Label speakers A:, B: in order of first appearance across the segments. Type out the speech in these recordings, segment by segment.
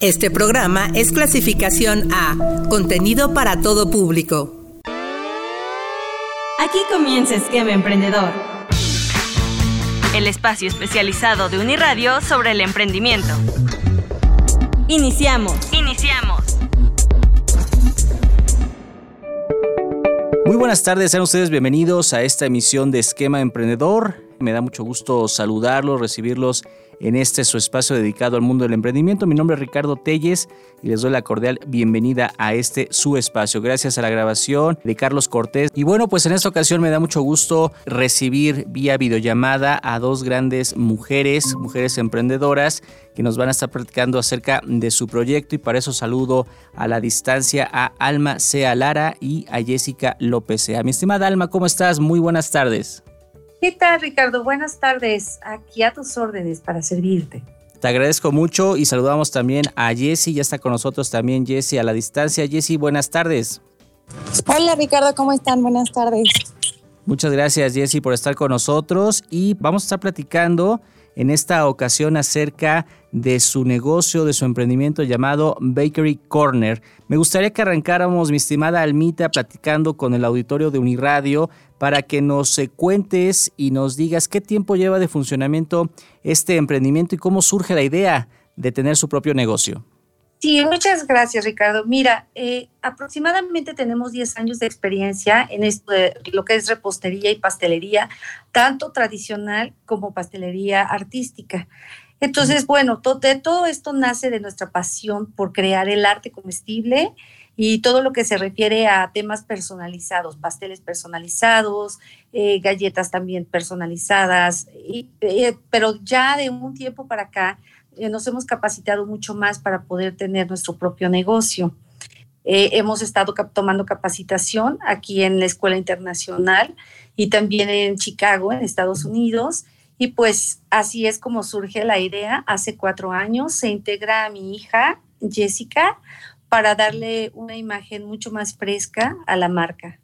A: Este programa es clasificación A, contenido para todo público.
B: Aquí comienza Esquema Emprendedor. El espacio especializado de Uniradio sobre el emprendimiento. Iniciamos. Iniciamos.
C: Muy buenas tardes, sean ustedes bienvenidos a esta emisión de Esquema Emprendedor. Me da mucho gusto saludarlos, recibirlos en este su espacio dedicado al mundo del emprendimiento. Mi nombre es Ricardo Telles y les doy la cordial bienvenida a este su espacio. Gracias a la grabación de Carlos Cortés. Y bueno, pues en esta ocasión me da mucho gusto recibir vía videollamada a dos grandes mujeres, mujeres emprendedoras que nos van a estar platicando acerca de su proyecto y para eso saludo a la distancia a Alma Sea Lara y a Jessica López. A mi estimada Alma, ¿cómo estás? Muy buenas tardes.
D: ¿Qué tal, Ricardo? Buenas tardes. Aquí a tus órdenes para servirte.
C: Te agradezco mucho y saludamos también a Jessy. Ya está con nosotros también Jessy a la distancia. Jessy, buenas tardes.
E: Hola, Ricardo, ¿cómo están? Buenas tardes.
C: Muchas gracias, Jessy, por estar con nosotros y vamos a estar platicando en esta ocasión acerca de su negocio, de su emprendimiento llamado Bakery Corner. Me gustaría que arrancáramos, mi estimada Almita, platicando con el auditorio de Uniradio para que nos cuentes y nos digas qué tiempo lleva de funcionamiento este emprendimiento y cómo surge la idea de tener su propio negocio.
D: Sí, muchas gracias, Ricardo. Mira, eh, aproximadamente tenemos 10 años de experiencia en esto de lo que es repostería y pastelería, tanto tradicional como pastelería artística. Entonces, bueno, todo esto nace de nuestra pasión por crear el arte comestible y todo lo que se refiere a temas personalizados, pasteles personalizados, eh, galletas también personalizadas, eh, pero ya de un tiempo para acá eh, nos hemos capacitado mucho más para poder tener nuestro propio negocio. hemos estado tomando capacitación aquí en la Escuela Internacional y también en Chicago, en Estados Unidos. Y pues así es como surge la idea. Hace cuatro años se integra a mi hija, Jessica, para darle una imagen mucho más fresca a la marca.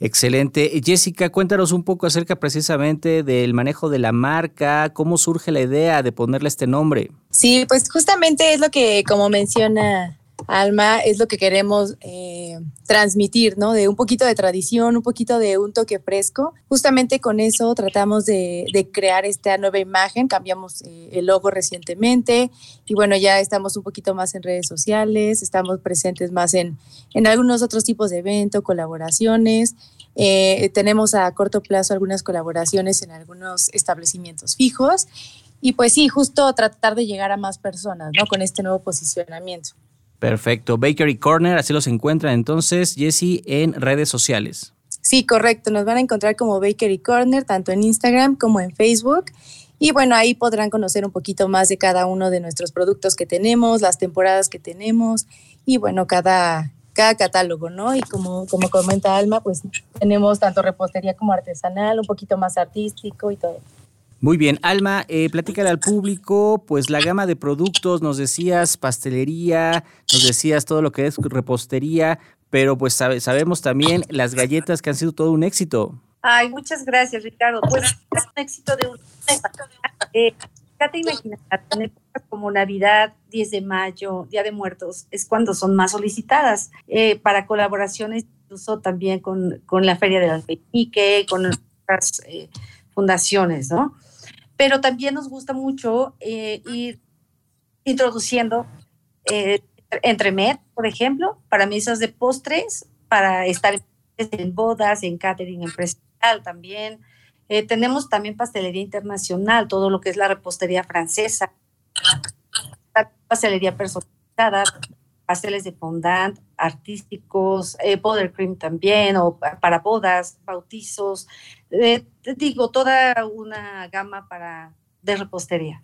C: Excelente. Jessica, cuéntanos un poco acerca precisamente del manejo de la marca, cómo surge la idea de ponerle este nombre.
E: Sí, pues justamente es lo que, como menciona Alma, es lo que queremos eh, transmitir, ¿no? De un poquito de tradición, un poquito de un toque fresco. Justamente con eso tratamos de, crear esta nueva imagen, cambiamos eh, el logo recientemente y bueno, ya estamos un poquito más en redes sociales, estamos presentes más en, en algunos otros tipos de eventos, colaboraciones. Eh, tenemos a corto plazo algunas colaboraciones en algunos establecimientos fijos y pues sí, justo tratar de llegar a más personas, ¿no? Con este nuevo posicionamiento.
C: Perfecto. Bakery Corner, así los encuentran entonces, Jesse, en redes sociales.
E: Sí, correcto. Nos van a encontrar como Bakery Corner, tanto en Instagram como en Facebook. Y bueno, ahí podrán conocer un poquito más de cada uno de nuestros productos que tenemos, las temporadas que tenemos y bueno, cada, cada catálogo, ¿no? Y como, como comenta Alma, pues tenemos tanto repostería como artesanal, un poquito más artístico y todo.
C: Muy bien, Alma, eh, platícale al público, pues la gama de productos, nos decías pastelería, nos decías todo lo que es repostería, pero pues sabemos también las galletas que han sido todo un éxito.
D: Ay, muchas gracias, Ricardo. Pues es un éxito de un... Eh, ya te imaginas, en épocas como Navidad, 10 de mayo, Día de Muertos, es cuando son más solicitadas eh, para colaboraciones, incluso también con, con la Feria del Alfeñique, con otras eh, fundaciones, ¿no? Pero también nos gusta mucho eh, ir introduciendo eh, entremed, por ejemplo, para mesas de postres, para estar en bodas, en catering empresarial también. Eh, tenemos también pastelería internacional, todo lo que es la repostería francesa, pastelería personalizada, pasteles de fondant, artísticos, eh, cream también, o para bodas, bautizos, eh, digo, toda una gama para, de repostería.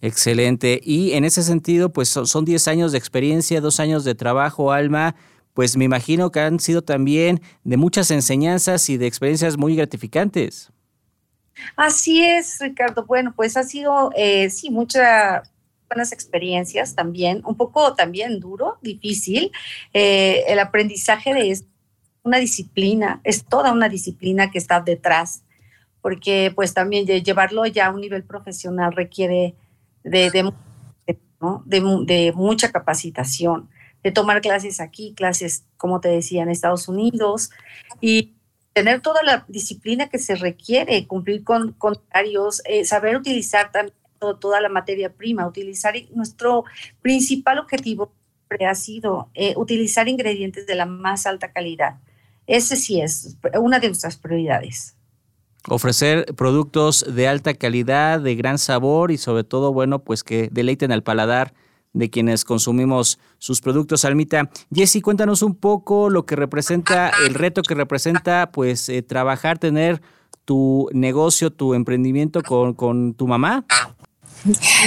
C: Excelente. Y en ese sentido, pues son 10 años de experiencia, dos años de trabajo, Alma. Pues me imagino que han sido también de muchas enseñanzas y de experiencias muy gratificantes.
D: Así es, Ricardo. Bueno, pues ha sido, eh, sí, mucha, buenas experiencias también, un poco también duro, difícil. Eh, el aprendizaje de una disciplina, es toda una disciplina que está detrás, porque pues también llevarlo ya a un nivel profesional requiere de, ¿no? de, mucha capacitación, de tomar clases aquí, clases, como te decía, en Estados Unidos, y tener toda la disciplina que se requiere, cumplir con, con eh, saber utilizar también toda la materia prima, utilizar nuestro principal objetivo ha sido eh, utilizar ingredientes de la más alta calidad. Ese sí es una de nuestras prioridades.
C: Ofrecer productos de alta calidad, de gran sabor y sobre todo, bueno, pues que deleiten al paladar de quienes consumimos sus productos. Almita, Jessy, cuéntanos un poco lo que representa, el reto que representa, pues, eh, trabajar, tener tu negocio, tu emprendimiento con, con tu mamá.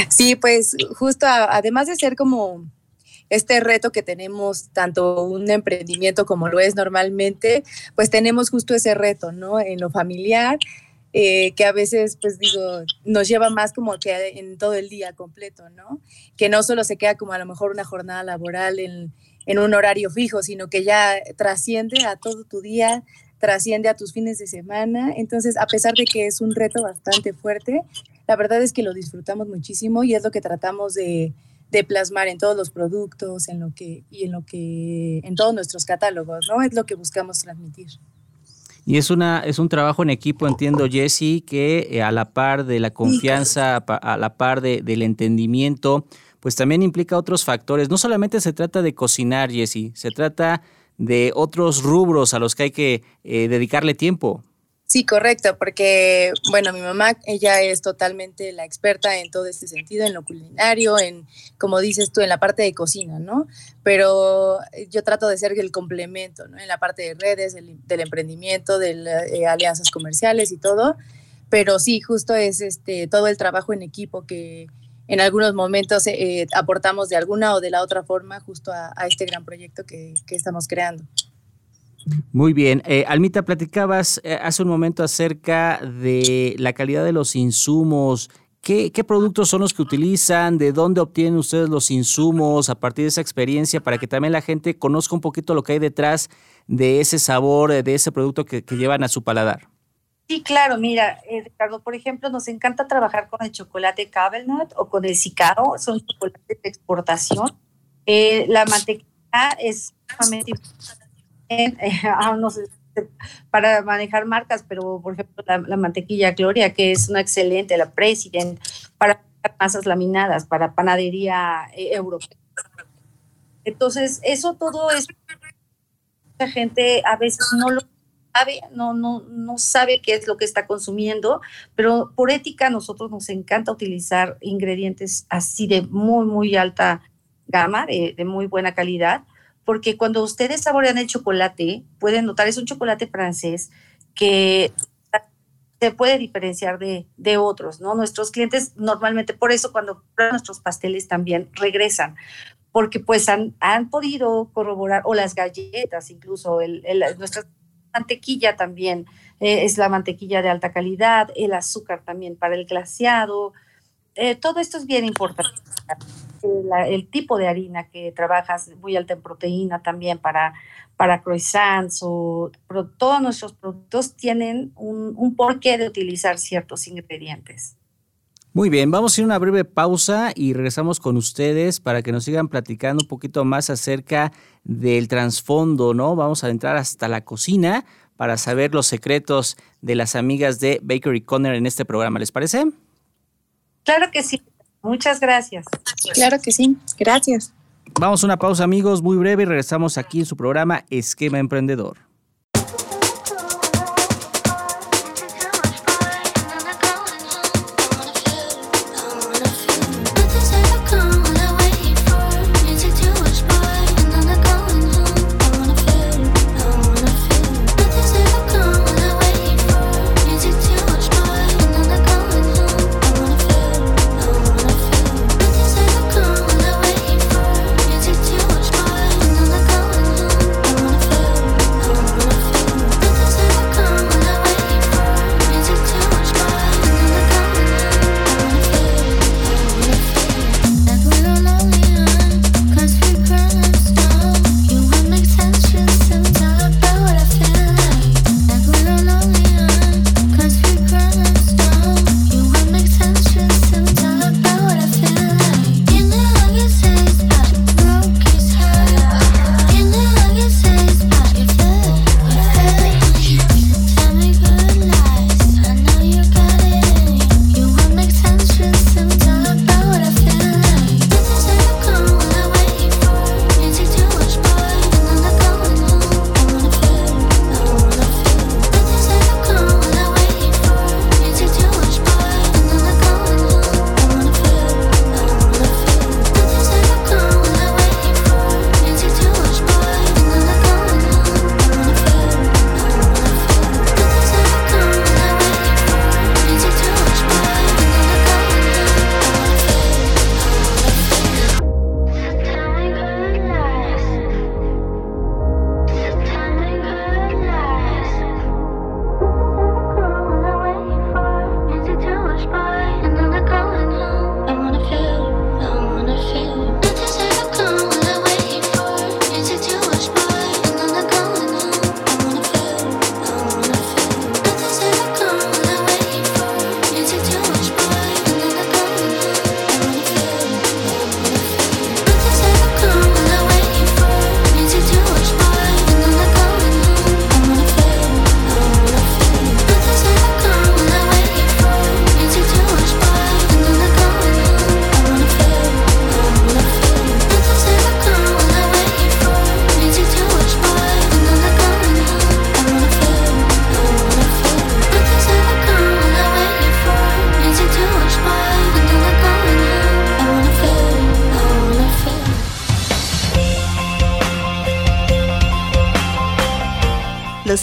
E: Sí, pues justo además de ser como este reto que tenemos, tanto un emprendimiento como lo es normalmente, pues tenemos justo ese reto, ¿no? En lo familiar, eh, que a veces, pues digo, nos lleva más como que en todo el día completo, ¿no? Que no solo se queda como a lo mejor una jornada laboral en, en un horario fijo, sino que ya trasciende a todo tu día, trasciende a tus fines de semana. Entonces, a pesar de que es un reto bastante fuerte, la verdad es que lo disfrutamos muchísimo y es lo que tratamos de, de plasmar en todos los productos, en lo que y en lo que en todos nuestros catálogos, ¿no? Es lo que buscamos transmitir.
C: Y es una es un trabajo en equipo, entiendo Jesse, que eh, a la par de la confianza, a la par de, del entendimiento, pues también implica otros factores. No solamente se trata de cocinar, Jesse, se trata de otros rubros a los que hay que eh, dedicarle tiempo.
E: Sí, correcto, porque, bueno, mi mamá, ella es totalmente la experta en todo este sentido, en lo culinario, en, como dices tú, en la parte de cocina, ¿no? Pero yo trato de ser el complemento. En la parte de redes, del, emprendimiento, de eh, alianzas comerciales y todo. Pero sí, justo es este, todo el trabajo en equipo que en algunos momentos eh, aportamos de alguna o de la otra forma justo a, este gran proyecto que estamos creando.
C: Muy bien. Eh, Almita, platicabas eh, hace un momento acerca de la calidad de los insumos. ¿Qué, productos son los que utilizan? ¿De dónde obtienen ustedes los insumos a partir de esa experiencia para que también la gente conozca un poquito lo que hay detrás de ese sabor, de ese producto que, llevan a su paladar?
D: Sí, claro, mira, eh, Ricardo, por ejemplo, nos encanta trabajar con el chocolate Cabelnut o con el Cicaro, son chocolates de exportación. la mantequilla es Ah, sé, para manejar marcas, pero por ejemplo la, mantequilla Gloria, que es una excelente, la President, para masas laminadas, para panadería eh, europea. Entonces, eso todo es, la gente a veces no lo sabe, no, no, no sabe qué es lo que está consumiendo, pero por ética nosotros nos encanta utilizar ingredientes así de muy, muy alta gama, de muy buena calidad, porque cuando ustedes saborean el chocolate, pueden notar, es un chocolate francés que se puede diferenciar de, de, otros, ¿no? Nuestros clientes normalmente, por eso cuando prueban nuestros pasteles también regresan, porque pues han, han podido corroborar, o las galletas incluso, el, nuestra mantequilla también eh, es la mantequilla de alta calidad, el azúcar también para el glaseado, eh, todo esto es bien importante el tipo de harina que trabajas, muy alta en proteína también para, para croissants o todos nuestros productos tienen un, un porqué de utilizar ciertos ingredientes.
C: Muy bien, vamos a ir a una breve pausa y regresamos con ustedes para que nos sigan platicando un poquito más acerca del trasfondo, ¿no? Vamos a entrar hasta la cocina para saber los secretos de las amigas de Bakery Corner en este programa. ¿Les parece?
D: Claro que sí. Muchas gracias.
E: Claro que sí, gracias.
C: Vamos a una pausa amigos, muy breve y regresamos aquí en su programa Esquema Emprendedor.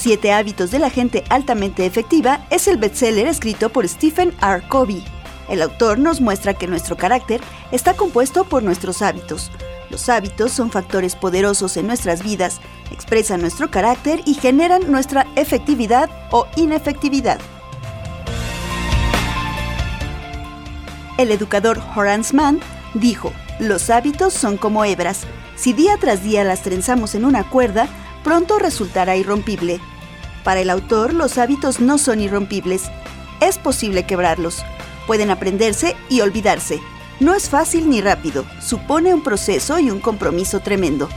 F: Siete hábitos de la gente altamente efectiva es el bestseller escrito por Stephen R. Covey. El autor nos muestra que nuestro carácter está compuesto por nuestros hábitos. Los hábitos son factores poderosos en nuestras vidas, expresan nuestro carácter y generan nuestra efectividad o inefectividad. El educador Horace Mann dijo, los hábitos son como hebras. Si día tras día las trenzamos en una cuerda, pronto resultará irrompible. Para el autor, los hábitos no son irrompibles. Es posible quebrarlos. Pueden aprenderse y olvidarse. No es fácil ni rápido. Supone un proceso y un compromiso tremendo.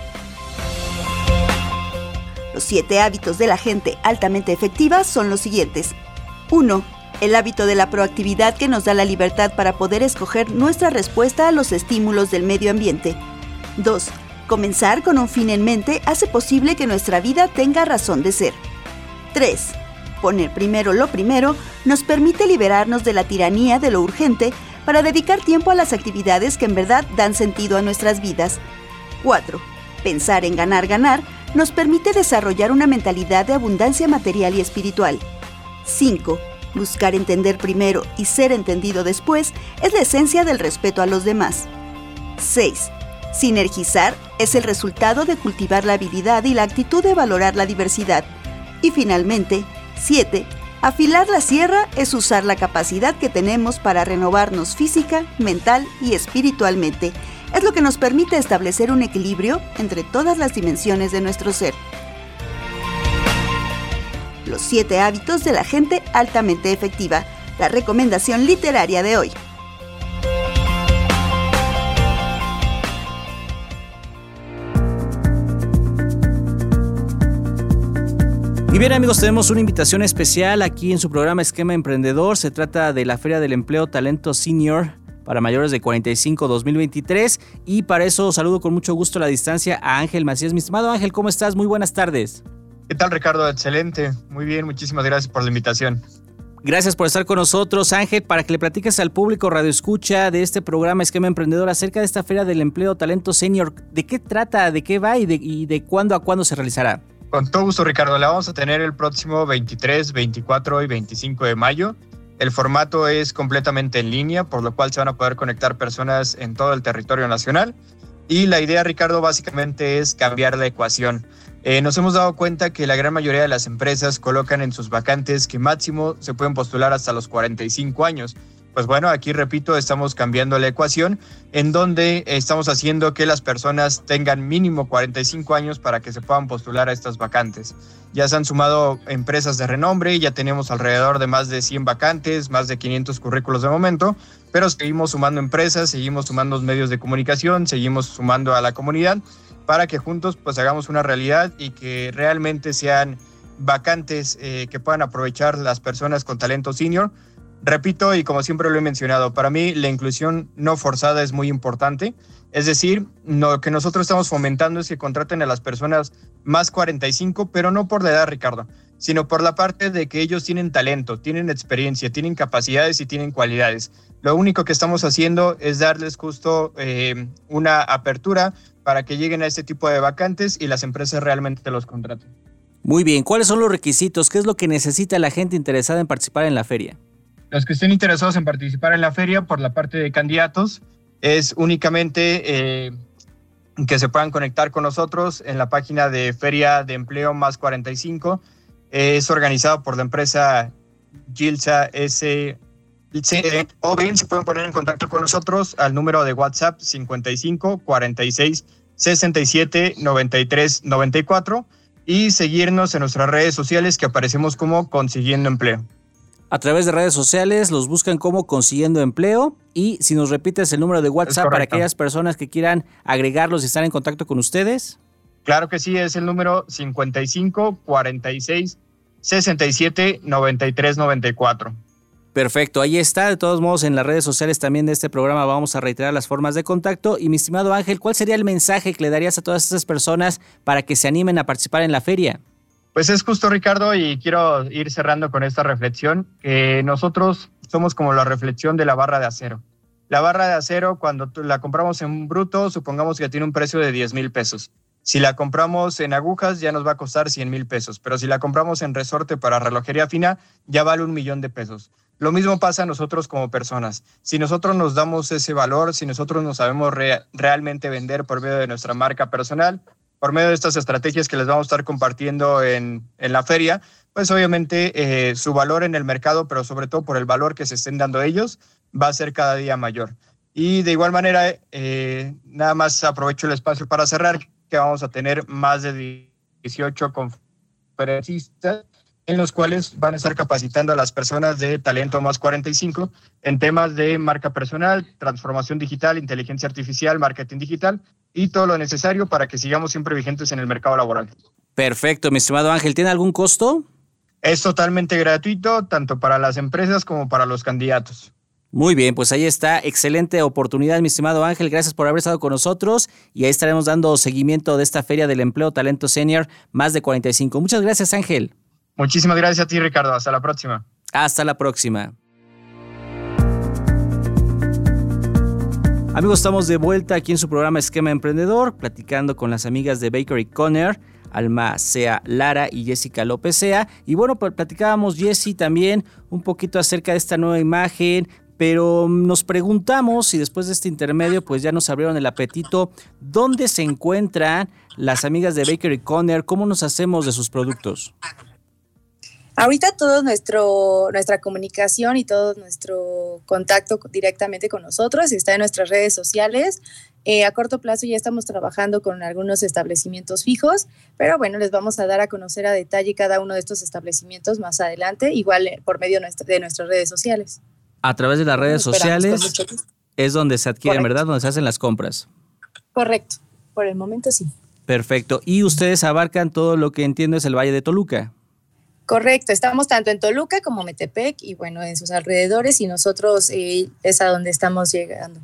F: Los siete hábitos de la gente altamente efectiva son los siguientes. 1 el hábito de la proactividad que nos da la libertad para poder escoger nuestra respuesta a los estímulos del medio ambiente. 2. Comenzar con un fin en mente hace posible que nuestra vida tenga razón de ser. 3. Poner primero lo primero nos permite liberarnos de la tiranía de lo urgente para dedicar tiempo a las actividades que en verdad dan sentido a nuestras vidas. 4. Pensar en ganar, ganar nos permite desarrollar una mentalidad de abundancia material y espiritual. 5 Buscar entender primero y ser entendido después es la esencia del respeto a los demás. 6. Sinergizar es el resultado de cultivar la habilidad y la actitud de valorar la diversidad. Y finalmente, 7. Afilar la sierra es usar la capacidad que tenemos para renovarnos física, mental y espiritualmente. Es lo que nos permite establecer un equilibrio entre todas las dimensiones de nuestro ser. Los siete hábitos de la gente altamente efectiva, la recomendación literaria de hoy.
C: Y bien amigos, tenemos una invitación especial aquí en su programa Esquema Emprendedor. Se trata de la Feria del Empleo Talento Senior para mayores de 45 2023 y para eso saludo con mucho gusto a la distancia a Ángel Macías. Mi estimado Ángel, ¿cómo estás? Muy buenas tardes.
G: ¿Qué tal, Ricardo? Excelente. Muy bien, muchísimas gracias por la invitación.
C: Gracias por estar con nosotros, Ángel, para que le platiques al público Radio Escucha de este programa Esquema Emprendedor acerca de esta Feria del Empleo Talento Senior. ¿De qué trata, de qué va y de, y de cuándo a cuándo se realizará?
G: Con todo gusto, Ricardo. La vamos a tener el próximo 23, 24 y 25 de mayo. El formato es completamente en línea, por lo cual se van a poder conectar personas en todo el territorio nacional. Y la idea, Ricardo, básicamente es cambiar la ecuación. Eh, nos hemos dado cuenta que la gran mayoría de las empresas colocan en sus vacantes que máximo se pueden postular hasta los 45 años. Pues bueno, aquí repito, estamos cambiando la ecuación en donde estamos haciendo que las personas tengan mínimo 45 años para que se puedan postular a estas vacantes. Ya se han sumado empresas de renombre, ya tenemos alrededor de más de 100 vacantes, más de 500 currículos de momento, pero seguimos sumando empresas, seguimos sumando medios de comunicación, seguimos sumando a la comunidad para que juntos pues hagamos una realidad y que realmente sean vacantes eh, que puedan aprovechar las personas con talento senior. Repito, y como siempre lo he mencionado, para mí la inclusión no forzada es muy importante. Es decir, lo que nosotros estamos fomentando es que contraten a las personas más 45, pero no por la edad, Ricardo, sino por la parte de que ellos tienen talento, tienen experiencia, tienen capacidades y tienen cualidades. Lo único que estamos haciendo es darles justo eh, una apertura para que lleguen a este tipo de vacantes y las empresas realmente los contraten.
C: Muy bien, ¿cuáles son los requisitos? ¿Qué es lo que necesita la gente interesada en participar en la feria?
G: Los que estén interesados en participar en la feria por la parte de candidatos es únicamente eh, que se puedan conectar con nosotros en la página de Feria de Empleo Más 45. es organizado por la empresa Gilsa S o bien se pueden poner en contacto con nosotros al número de WhatsApp 55 46 67 93 94 y seguirnos en nuestras redes sociales que aparecemos como Consiguiendo Empleo.
C: A través de redes sociales los buscan como Consiguiendo Empleo y si nos repites el número de WhatsApp para aquellas personas que quieran agregarlos y estar en contacto con ustedes.
G: Claro que sí, es el número 55 46 67 93 94.
C: Perfecto, ahí está. De todos modos, en las redes sociales también de este programa vamos a reiterar las formas de contacto. Y mi estimado Ángel, ¿cuál sería el mensaje que le darías a todas estas personas para que se animen a participar en la feria?
G: Pues es justo, Ricardo, y quiero ir cerrando con esta reflexión, que nosotros somos como la reflexión de la barra de acero. La barra de acero, cuando la compramos en bruto, supongamos que tiene un precio de 10 mil pesos. Si la compramos en agujas ya nos va a costar 100 mil pesos, pero si la compramos en resorte para relojería fina ya vale un millón de pesos. Lo mismo pasa a nosotros como personas. Si nosotros nos damos ese valor, si nosotros nos sabemos realmente vender por medio de nuestra marca personal, por medio de estas estrategias que les vamos a estar compartiendo en, en la feria, pues obviamente eh, su valor en el mercado, pero sobre todo por el valor que se estén dando ellos, va a ser cada día mayor. Y de igual manera, eh, nada más aprovecho el espacio para cerrar, que vamos a tener más de 18 conferencistas en los cuales van a estar capacitando a las personas de Talento Más 45 en temas de marca personal, transformación digital, inteligencia artificial, marketing digital y todo lo necesario para que sigamos siempre vigentes en el mercado laboral.
C: Perfecto, mi estimado Ángel. ¿Tiene algún costo?
G: Es totalmente gratuito, tanto para las empresas como para los candidatos.
C: Muy bien, pues ahí está. Excelente oportunidad, mi estimado Ángel. Gracias por haber estado con nosotros y ahí estaremos dando seguimiento de esta Feria del Empleo Talento Senior más de 45. Muchas gracias, Ángel.
G: Muchísimas gracias a ti, Ricardo. Hasta la próxima.
C: Hasta la próxima. Amigos, estamos de vuelta aquí en su programa Esquema Emprendedor, platicando con las amigas de Bakery Conner. Alma Sea Lara y Jessica López Sea. Y bueno, platicábamos Jessy también un poquito acerca de esta nueva imagen, pero nos preguntamos si después de este intermedio pues ya nos abrieron el apetito, ¿dónde se encuentran las amigas de Bakery Conner? ¿Cómo nos hacemos de sus productos?
E: Ahorita todo nuestro nuestra comunicación y todo nuestro contacto directamente con nosotros está en nuestras redes sociales. Eh, a corto plazo ya estamos trabajando con algunos establecimientos fijos, pero bueno, les vamos a dar a conocer a detalle cada uno de estos establecimientos más adelante, igual eh, por medio de nuestras redes sociales.
C: A través de las redes sociales es donde se adquieren, ¿verdad? Donde se hacen las compras.
E: Correcto, por el momento sí.
C: Perfecto. Y ustedes abarcan todo lo que entiendo es el Valle de Toluca.
E: Correcto, estamos tanto en Toluca como Metepec y bueno, en sus alrededores y nosotros eh, es a donde estamos llegando.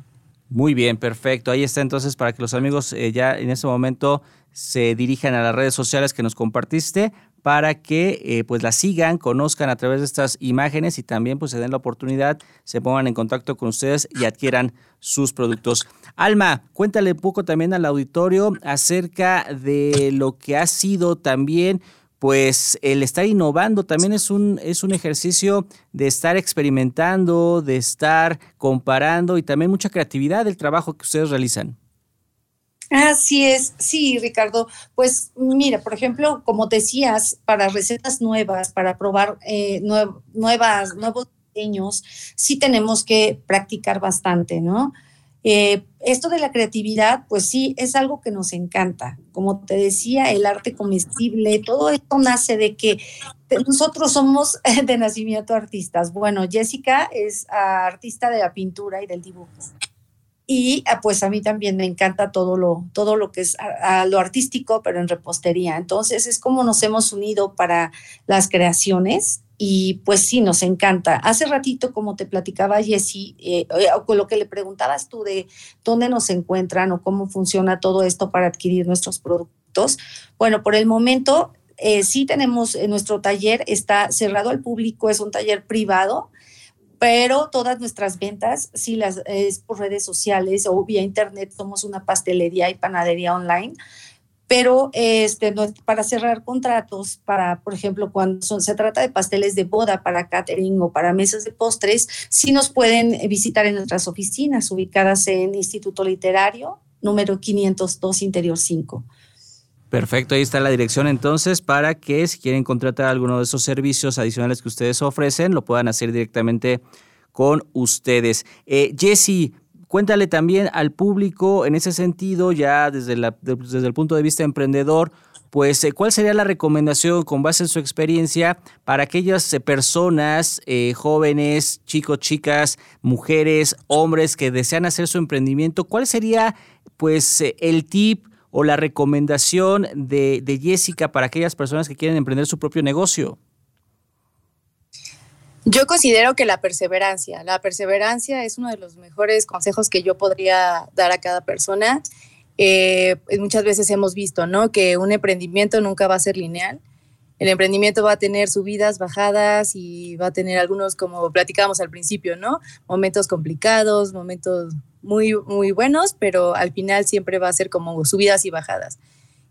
C: Muy bien, perfecto. Ahí está entonces para que los amigos eh, ya en este momento se dirijan a las redes sociales que nos compartiste para que eh, pues la sigan, conozcan a través de estas imágenes y también pues se den la oportunidad, se pongan en contacto con ustedes y adquieran sus productos. Alma, cuéntale un poco también al auditorio acerca de lo que ha sido también pues el estar innovando también es un, es un ejercicio de estar experimentando, de estar comparando y también mucha creatividad del trabajo que ustedes realizan.
D: Así es, sí, Ricardo. Pues mira, por ejemplo, como decías, para recetas nuevas, para probar eh, nuevas, nuevos diseños, sí tenemos que practicar bastante, ¿no? Eh, esto de la creatividad, pues sí, es algo que nos encanta. Como te decía, el arte comestible, todo esto nace de que nosotros somos de nacimiento artistas. Bueno, Jessica es artista de la pintura y del dibujo. Y ah, pues a mí también me encanta todo lo, todo lo que es a, lo artístico, pero en repostería. Entonces es como nos hemos unido para las creaciones y pues sí, nos encanta. Hace ratito, como te platicaba Jessy, eh, o con lo que le preguntabas tú de dónde nos encuentran o cómo funciona todo esto para adquirir nuestros productos. Bueno, por el momento eh, sí tenemos en nuestro taller, está cerrado al público, es un taller privado, pero todas nuestras ventas, sí las es por redes sociales o vía internet, somos una pastelería y panadería online pero este, para cerrar contratos, para, por ejemplo, cuando se trata de pasteles de boda para catering o para mesas de postres, sí nos pueden visitar en nuestras oficinas ubicadas en Instituto Literario, número 502, Interior 5.
C: Perfecto, ahí está la dirección entonces para que si quieren contratar alguno de esos servicios adicionales que ustedes ofrecen, lo puedan hacer directamente con ustedes. Eh, Jesse, Cuéntale también al público en ese sentido, ya desde, desde el punto de vista emprendedor, pues, eh, ¿cuál sería la recomendación con base en su experiencia para aquellas eh, personas, jóvenes, chicos, chicas, mujeres, hombres que desean hacer su emprendimiento? ¿Cuál sería, pues, el tip o la recomendación de, de Jessica para aquellas personas que quieren emprender su propio negocio?
E: Yo considero que la perseverancia, la perseverancia es uno de los mejores consejos que yo podría dar a cada persona. Eh, pues muchas veces hemos visto, ¿no? Que un emprendimiento nunca va a ser lineal. El emprendimiento va a tener subidas, bajadas y va a tener algunos, como platicábamos al principio, ¿no? Momentos complicados, momentos muy, muy buenos, pero al final siempre va a ser como subidas y bajadas.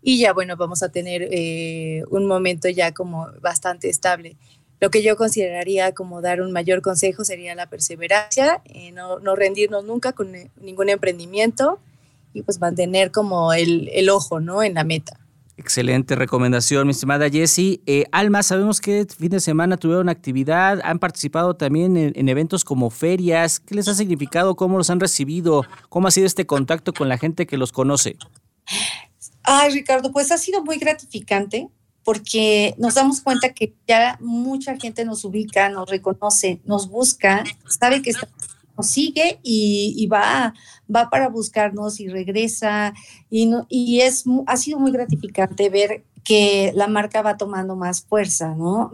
E: y ya bueno, vamos a tener eh, un momento ya como bastante estable. Lo que yo consideraría como dar un mayor consejo sería la perseverancia, eh, no, no, rendirnos nunca con ningún emprendimiento y pues mantener como el, el ojo ¿no? en la meta.
C: Excelente recomendación, mi estimada Jessie. Eh, Alma, sabemos que fin de semana tuvieron actividad, han participado también en, eventos como ferias. ¿Qué les ha significado? ¿Cómo los han recibido? ¿Cómo ha sido este contacto con la gente que los conoce?
D: Ay, Ricardo, pues ha sido muy gratificante porque nos damos cuenta que ya mucha gente nos ubica, nos reconoce, nos busca, sabe que estamos nos sigue y, va, va para buscarnos y regresa. Y, no, y es, ha sido muy gratificante ver que la marca va tomando más fuerza, ¿no?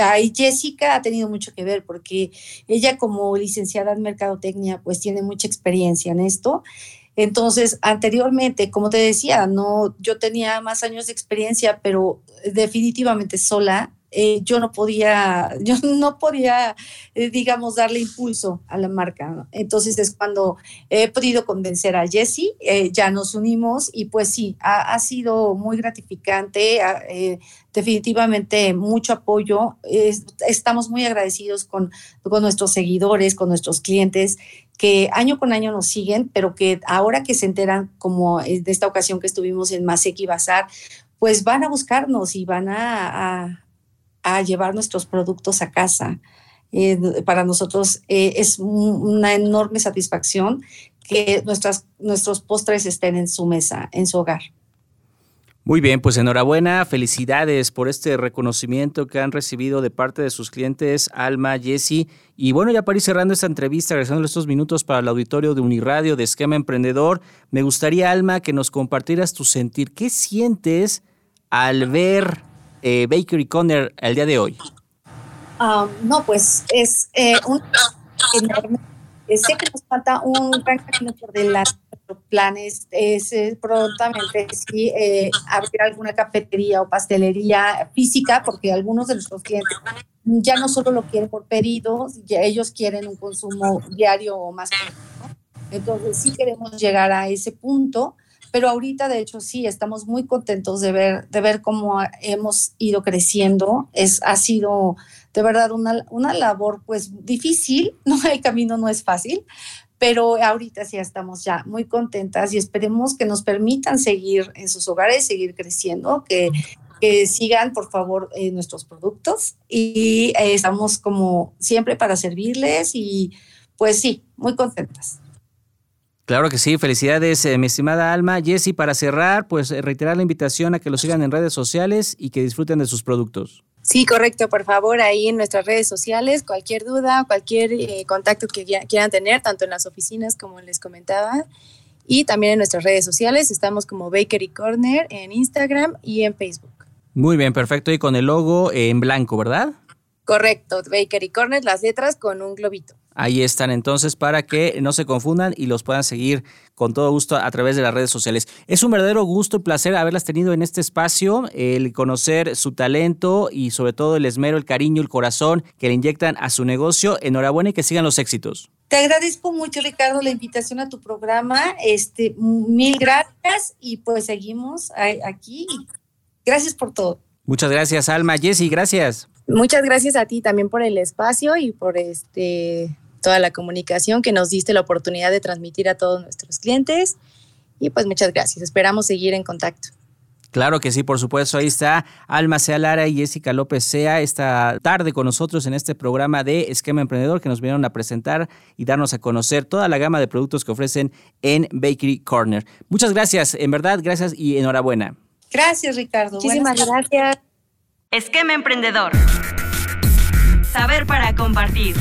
D: Ahí Jessica ha tenido mucho que ver porque ella como licenciada en mercadotecnia pues tiene mucha experiencia en esto. Entonces, anteriormente, como te decía, no, yo tenía más años de experiencia, pero definitivamente sola eh, yo no podía, yo no podía, eh, digamos, darle impulso a la marca. Entonces es cuando he podido convencer a Jessie, eh, ya nos unimos y pues sí, ha, sido muy gratificante, definitivamente mucho apoyo. estamos muy agradecidos con, con nuestros seguidores, con nuestros clientes que año con año nos siguen, pero que ahora que se enteran, como de esta ocasión que estuvimos en Maseki Bazar, pues van a buscarnos y van a llevar nuestros productos a casa. Eh, para nosotros eh, es una enorme satisfacción que nuestros postres estén en su mesa, en su hogar.
C: Muy bien, pues enhorabuena, felicidades por este reconocimiento que han recibido de parte de sus clientes, Alma, Jesse. Y bueno, ya para ir cerrando esta entrevista, regresando estos minutos para el auditorio de Uniradio de Esquema Emprendedor, me gustaría, Alma, que nos compartieras tu sentir. ¿Qué sientes al ver eh, Bakery Corner el día de hoy?
D: Um, no, pues es eh, un enorme. Eh, sé que nos falta un gran camino por delante. Planes es prontamente sí abrir alguna cafetería o pastelería física, porque algunos de nuestros clientes ya no solo lo quieren por pedidos, ya ellos quieren un consumo diario o más. Entonces sí queremos llegar a ese punto pero ahorita de hecho sí, estamos muy contentos de ver, de ver cómo hemos ido creciendo. Es, ha sido de verdad una, una labor pues difícil, no el camino no es fácil, pero ahorita sí estamos ya muy contentas y esperemos que nos permitan seguir en sus hogares, seguir creciendo, que, que sigan por favor eh, nuestros productos y eh, estamos como siempre para servirles y pues sí, muy contentas.
C: Claro que sí, felicidades, eh, mi estimada Alma. Jessy, para cerrar, pues eh, reiterar la invitación a que lo sigan en redes sociales y que disfruten de sus productos.
E: Sí, correcto, por favor, ahí en nuestras redes sociales, cualquier duda, cualquier eh, contacto que quieran tener, tanto en las oficinas como les comentaba, y también en nuestras redes sociales, estamos como Bakery Corner en Instagram y en Facebook.
C: Muy bien, perfecto, y con el logo en blanco, ¿verdad?
E: Correcto, Bakery Corner, las letras con un globito.
C: Ahí están entonces para que no se confundan y los puedan seguir con todo gusto a través de las redes sociales. Es un verdadero gusto y placer haberlas tenido en este espacio, el conocer su talento y sobre todo el esmero, el cariño, el corazón que le inyectan a su negocio. Enhorabuena y que sigan los éxitos.
D: Te agradezco mucho, Ricardo, la invitación a tu programa. Este, mil gracias y pues seguimos aquí. Gracias por todo.
C: Muchas gracias, Alma. Jessy, gracias.
E: Muchas gracias a ti también por el espacio y por este toda la comunicación que nos diste la oportunidad de transmitir a todos nuestros clientes. Y pues muchas gracias. Esperamos seguir en contacto.
C: Claro que sí, por supuesto. Ahí está Alma Sea Lara y Jessica López Sea esta tarde con nosotros en este programa de Esquema Emprendedor que nos vinieron a presentar y darnos a conocer toda la gama de productos que ofrecen en Bakery Corner. Muchas gracias, en verdad, gracias y enhorabuena.
D: Gracias, Ricardo.
E: Muchísimas gracias.
B: Esquema Emprendedor. Saber para compartir.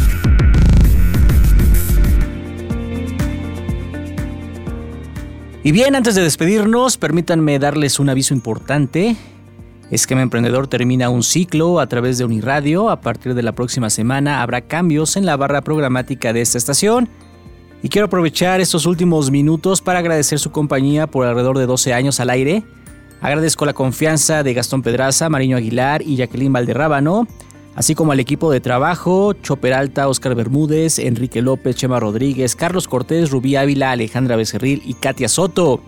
C: Y bien, antes de despedirnos, permítanme darles un aviso importante. Esquema Emprendedor termina un ciclo a través de Uniradio. A partir de la próxima semana habrá cambios en la barra programática de esta estación. Y quiero aprovechar estos últimos minutos para agradecer su compañía por alrededor de 12 años al aire. Agradezco la confianza de Gastón Pedraza, Mariño Aguilar y Jacqueline Valderrábano así como al equipo de trabajo, Choper Alta, Oscar Bermúdez, Enrique López, Chema Rodríguez, Carlos Cortés, Rubí Ávila, Alejandra Becerril y Katia Soto.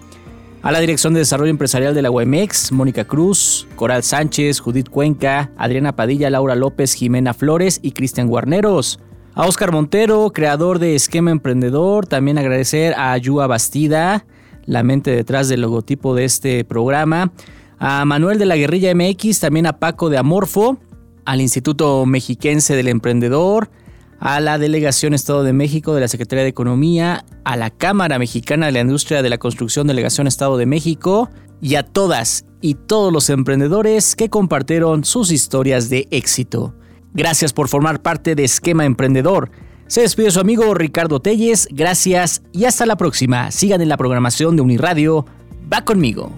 C: a la Dirección de Desarrollo Empresarial de la UEMEX, Mónica Cruz, Coral Sánchez, Judith Cuenca, Adriana Padilla, Laura López, Jimena Flores y Cristian Guarneros. A Oscar Montero, creador de Esquema Emprendedor, también agradecer a Ayua Bastida, la mente detrás del logotipo de este programa, a Manuel de la Guerrilla MX, también a Paco de Amorfo, al Instituto Mexiquense del Emprendedor, a la Delegación Estado de México de la Secretaría de Economía, a la Cámara Mexicana de la Industria de la Construcción Delegación Estado de México y a todas y todos los emprendedores que compartieron sus historias de éxito. Gracias por formar parte de Esquema Emprendedor. Se despide su amigo Ricardo Telles, gracias y hasta la próxima. Sigan en la programación de Uniradio. Va conmigo.